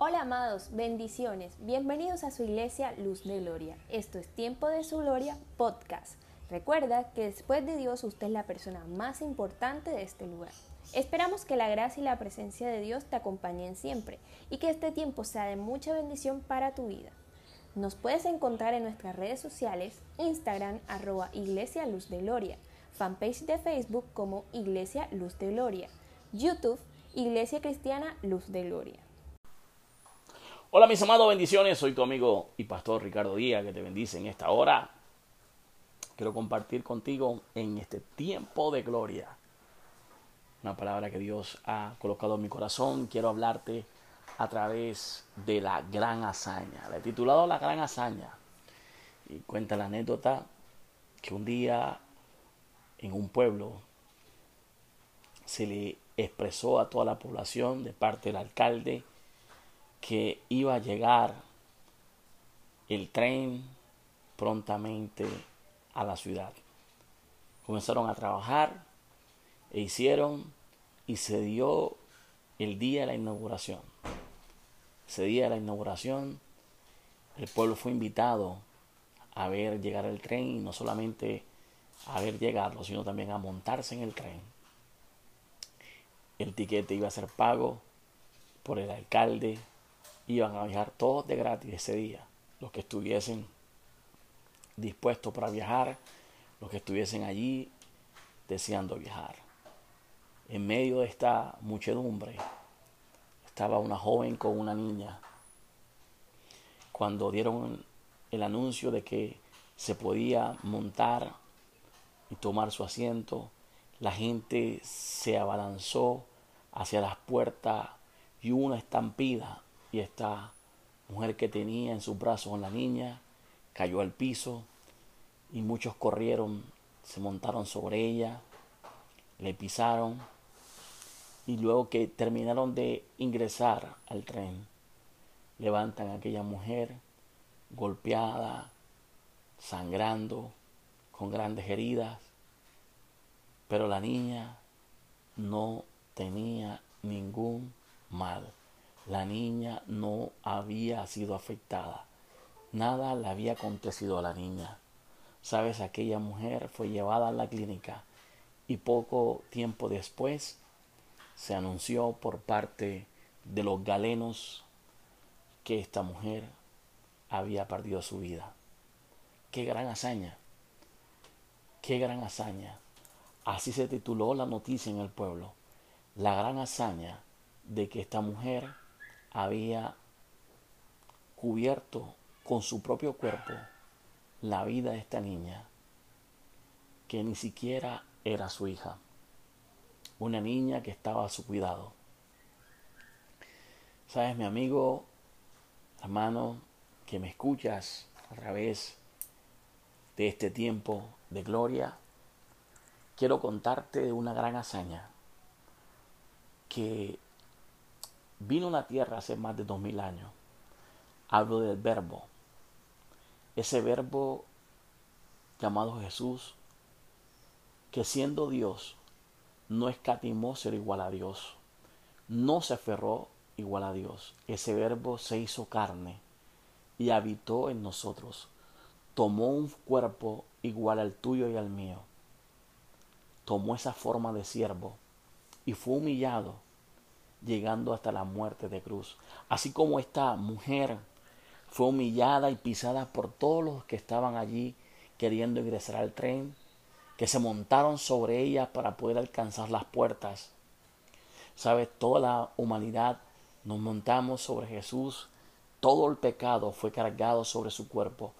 Hola amados, bendiciones. Bienvenidos a su iglesia Luz de Gloria. Esto es Tiempo de su Gloria Podcast. Recuerda que después de Dios usted es la persona más importante de este lugar. Esperamos que la gracia y la presencia de Dios te acompañen siempre y que este tiempo sea de mucha bendición para tu vida. Nos puedes encontrar en nuestras redes sociales, Instagram arroba Iglesia Luz de Gloria, fanpage de Facebook como Iglesia Luz de Gloria, YouTube Iglesia Cristiana Luz de Gloria. Hola mis amados, bendiciones. Soy tu amigo y pastor Ricardo Díaz que te bendice en esta hora. Quiero compartir contigo en este tiempo de gloria una palabra que Dios ha colocado en mi corazón. Quiero hablarte a través de la gran hazaña. Le he titulado La gran hazaña. Y cuenta la anécdota que un día en un pueblo se le expresó a toda la población de parte del alcalde que iba a llegar el tren prontamente a la ciudad. Comenzaron a trabajar e hicieron y se dio el día de la inauguración. Ese día de la inauguración el pueblo fue invitado a ver llegar el tren y no solamente a ver llegarlo, sino también a montarse en el tren. El tiquete iba a ser pago por el alcalde, iban a viajar todos de gratis ese día, los que estuviesen dispuestos para viajar, los que estuviesen allí deseando viajar. En medio de esta muchedumbre estaba una joven con una niña. Cuando dieron el anuncio de que se podía montar y tomar su asiento, la gente se abalanzó hacia las puertas y una estampida y esta mujer que tenía en sus brazos a la niña cayó al piso y muchos corrieron, se montaron sobre ella, le pisaron y luego que terminaron de ingresar al tren, levantan a aquella mujer golpeada, sangrando, con grandes heridas, pero la niña no tenía ningún mal la niña no había sido afectada. Nada le había acontecido a la niña. Sabes, aquella mujer fue llevada a la clínica y poco tiempo después se anunció por parte de los galenos que esta mujer había perdido su vida. Qué gran hazaña, qué gran hazaña. Así se tituló la noticia en el pueblo. La gran hazaña de que esta mujer había cubierto con su propio cuerpo la vida de esta niña, que ni siquiera era su hija, una niña que estaba a su cuidado. Sabes, mi amigo, hermano, que me escuchas a través de este tiempo de gloria, quiero contarte de una gran hazaña que vino a la tierra hace más de dos mil años. Hablo del verbo. Ese verbo llamado Jesús, que siendo Dios, no escatimó ser igual a Dios. No se aferró igual a Dios. Ese verbo se hizo carne y habitó en nosotros. Tomó un cuerpo igual al tuyo y al mío. Tomó esa forma de siervo y fue humillado llegando hasta la muerte de cruz. Así como esta mujer fue humillada y pisada por todos los que estaban allí queriendo ingresar al tren, que se montaron sobre ella para poder alcanzar las puertas. Sabes, toda la humanidad nos montamos sobre Jesús, todo el pecado fue cargado sobre su cuerpo,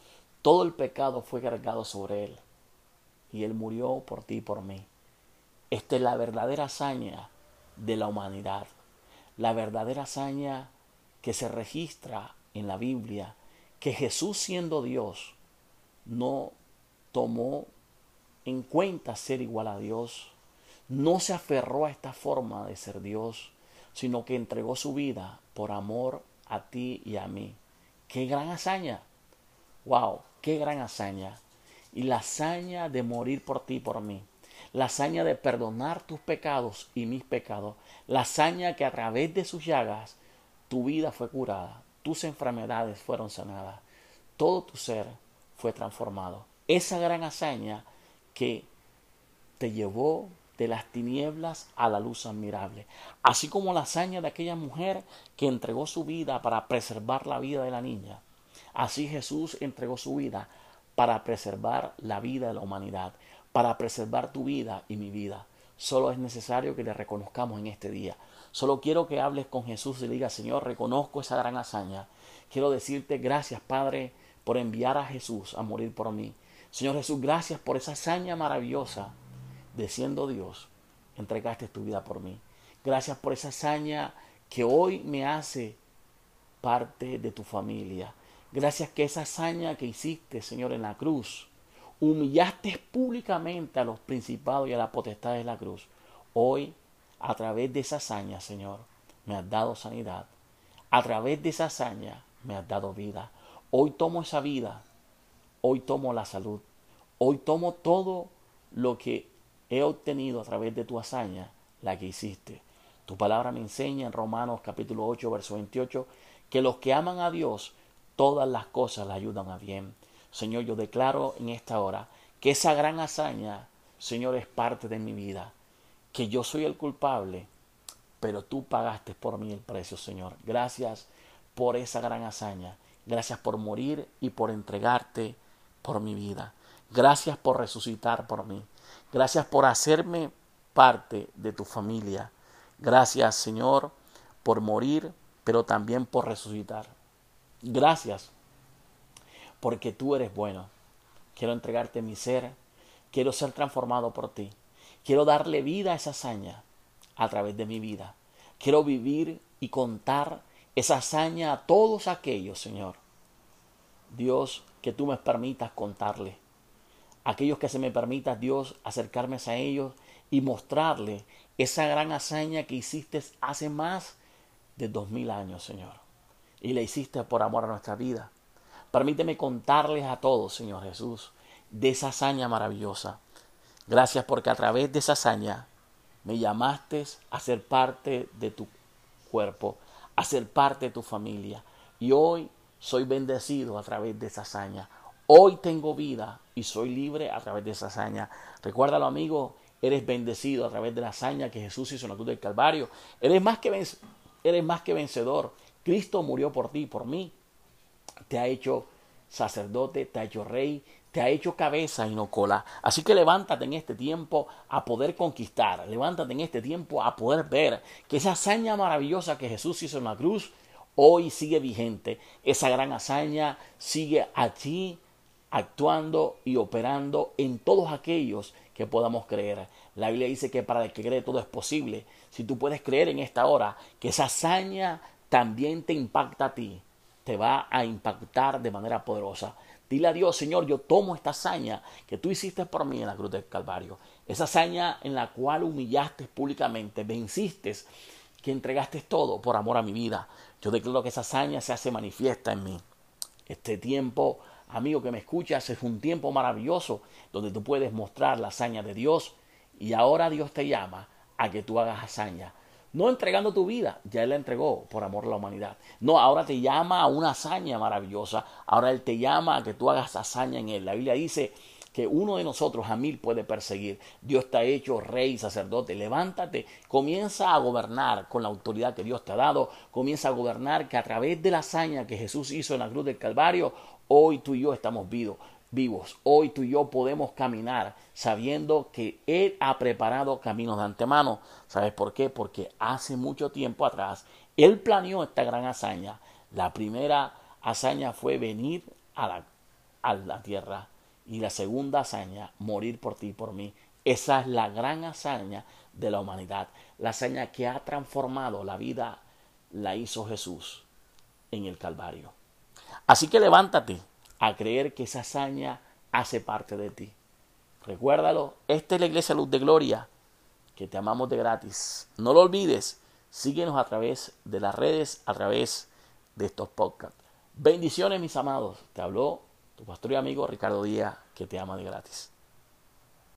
todo el pecado fue cargado sobre él. Y él murió por ti y por mí. Esta es la verdadera hazaña de la humanidad la verdadera hazaña que se registra en la Biblia, que Jesús siendo Dios no tomó en cuenta ser igual a Dios, no se aferró a esta forma de ser Dios, sino que entregó su vida por amor a ti y a mí. ¡Qué gran hazaña! ¡Wow! ¡Qué gran hazaña! Y la hazaña de morir por ti y por mí la hazaña de perdonar tus pecados y mis pecados, la hazaña que a través de sus llagas tu vida fue curada, tus enfermedades fueron sanadas, todo tu ser fue transformado. Esa gran hazaña que te llevó de las tinieblas a la luz admirable, así como la hazaña de aquella mujer que entregó su vida para preservar la vida de la niña. Así Jesús entregó su vida para preservar la vida de la humanidad, para preservar tu vida y mi vida. Solo es necesario que le reconozcamos en este día. Solo quiero que hables con Jesús y le digas, Señor, reconozco esa gran hazaña. Quiero decirte gracias, Padre, por enviar a Jesús a morir por mí. Señor Jesús, gracias por esa hazaña maravillosa de siendo Dios, entregaste tu vida por mí. Gracias por esa hazaña que hoy me hace parte de tu familia. Gracias que esa hazaña que hiciste, Señor, en la cruz, humillaste públicamente a los principados y a la potestad de la cruz. Hoy, a través de esa hazaña, Señor, me has dado sanidad. A través de esa hazaña me has dado vida. Hoy tomo esa vida. Hoy tomo la salud. Hoy tomo todo lo que he obtenido a través de tu hazaña, la que hiciste. Tu palabra me enseña en Romanos capítulo 8, verso 28, que los que aman a Dios, todas las cosas le ayudan a bien. Señor, yo declaro en esta hora que esa gran hazaña, Señor, es parte de mi vida, que yo soy el culpable, pero tú pagaste por mí el precio, Señor. Gracias por esa gran hazaña. Gracias por morir y por entregarte por mi vida. Gracias por resucitar por mí. Gracias por hacerme parte de tu familia. Gracias, Señor, por morir, pero también por resucitar. Gracias, porque tú eres bueno. Quiero entregarte mi ser. Quiero ser transformado por ti. Quiero darle vida a esa hazaña a través de mi vida. Quiero vivir y contar esa hazaña a todos aquellos, Señor. Dios, que tú me permitas contarle aquellos que se me permita, Dios, acercarme a ellos y mostrarle esa gran hazaña que hiciste hace más de dos mil años, Señor. Y la hiciste por amor a nuestra vida. Permíteme contarles a todos, Señor Jesús, de esa hazaña maravillosa. Gracias porque a través de esa hazaña me llamaste a ser parte de tu cuerpo, a ser parte de tu familia. Y hoy soy bendecido a través de esa hazaña. Hoy tengo vida y soy libre a través de esa hazaña. Recuérdalo, amigo, eres bendecido a través de la hazaña que Jesús hizo en la cruz del Calvario. Eres más que, eres más que vencedor. Cristo murió por ti, por mí. Te ha hecho sacerdote, te ha hecho rey, te ha hecho cabeza y no cola. Así que levántate en este tiempo a poder conquistar. Levántate en este tiempo a poder ver que esa hazaña maravillosa que Jesús hizo en la cruz hoy sigue vigente. Esa gran hazaña sigue allí actuando y operando en todos aquellos que podamos creer. La Biblia dice que para el que cree todo es posible. Si tú puedes creer en esta hora que esa hazaña también te impacta a ti, te va a impactar de manera poderosa. Dile a Dios, Señor, yo tomo esta hazaña que tú hiciste por mí en la cruz del Calvario. Esa hazaña en la cual humillaste públicamente, venciste, que entregaste todo por amor a mi vida. Yo declaro que esa hazaña se hace manifiesta en mí. Este tiempo amigo que me escuchas, es un tiempo maravilloso donde tú puedes mostrar la hazaña de Dios y ahora Dios te llama a que tú hagas hazaña. No entregando tu vida, ya Él la entregó por amor a la humanidad. No, ahora te llama a una hazaña maravillosa. Ahora Él te llama a que tú hagas hazaña en Él. La Biblia dice que uno de nosotros a mil puede perseguir. Dios está hecho rey, sacerdote. Levántate, comienza a gobernar con la autoridad que Dios te ha dado. Comienza a gobernar que a través de la hazaña que Jesús hizo en la cruz del Calvario, Hoy tú y yo estamos vivos. Vivos. Hoy tú y yo podemos caminar sabiendo que Él ha preparado caminos de antemano. ¿Sabes por qué? Porque hace mucho tiempo atrás Él planeó esta gran hazaña. La primera hazaña fue venir a la, a la tierra y la segunda hazaña, morir por ti y por mí. Esa es la gran hazaña de la humanidad. La hazaña que ha transformado la vida la hizo Jesús en el Calvario. Así que levántate a creer que esa hazaña hace parte de ti. Recuérdalo, esta es la Iglesia Luz de Gloria, que te amamos de gratis. No lo olvides, síguenos a través de las redes, a través de estos podcasts. Bendiciones, mis amados. Te habló tu pastor y amigo Ricardo Díaz, que te ama de gratis.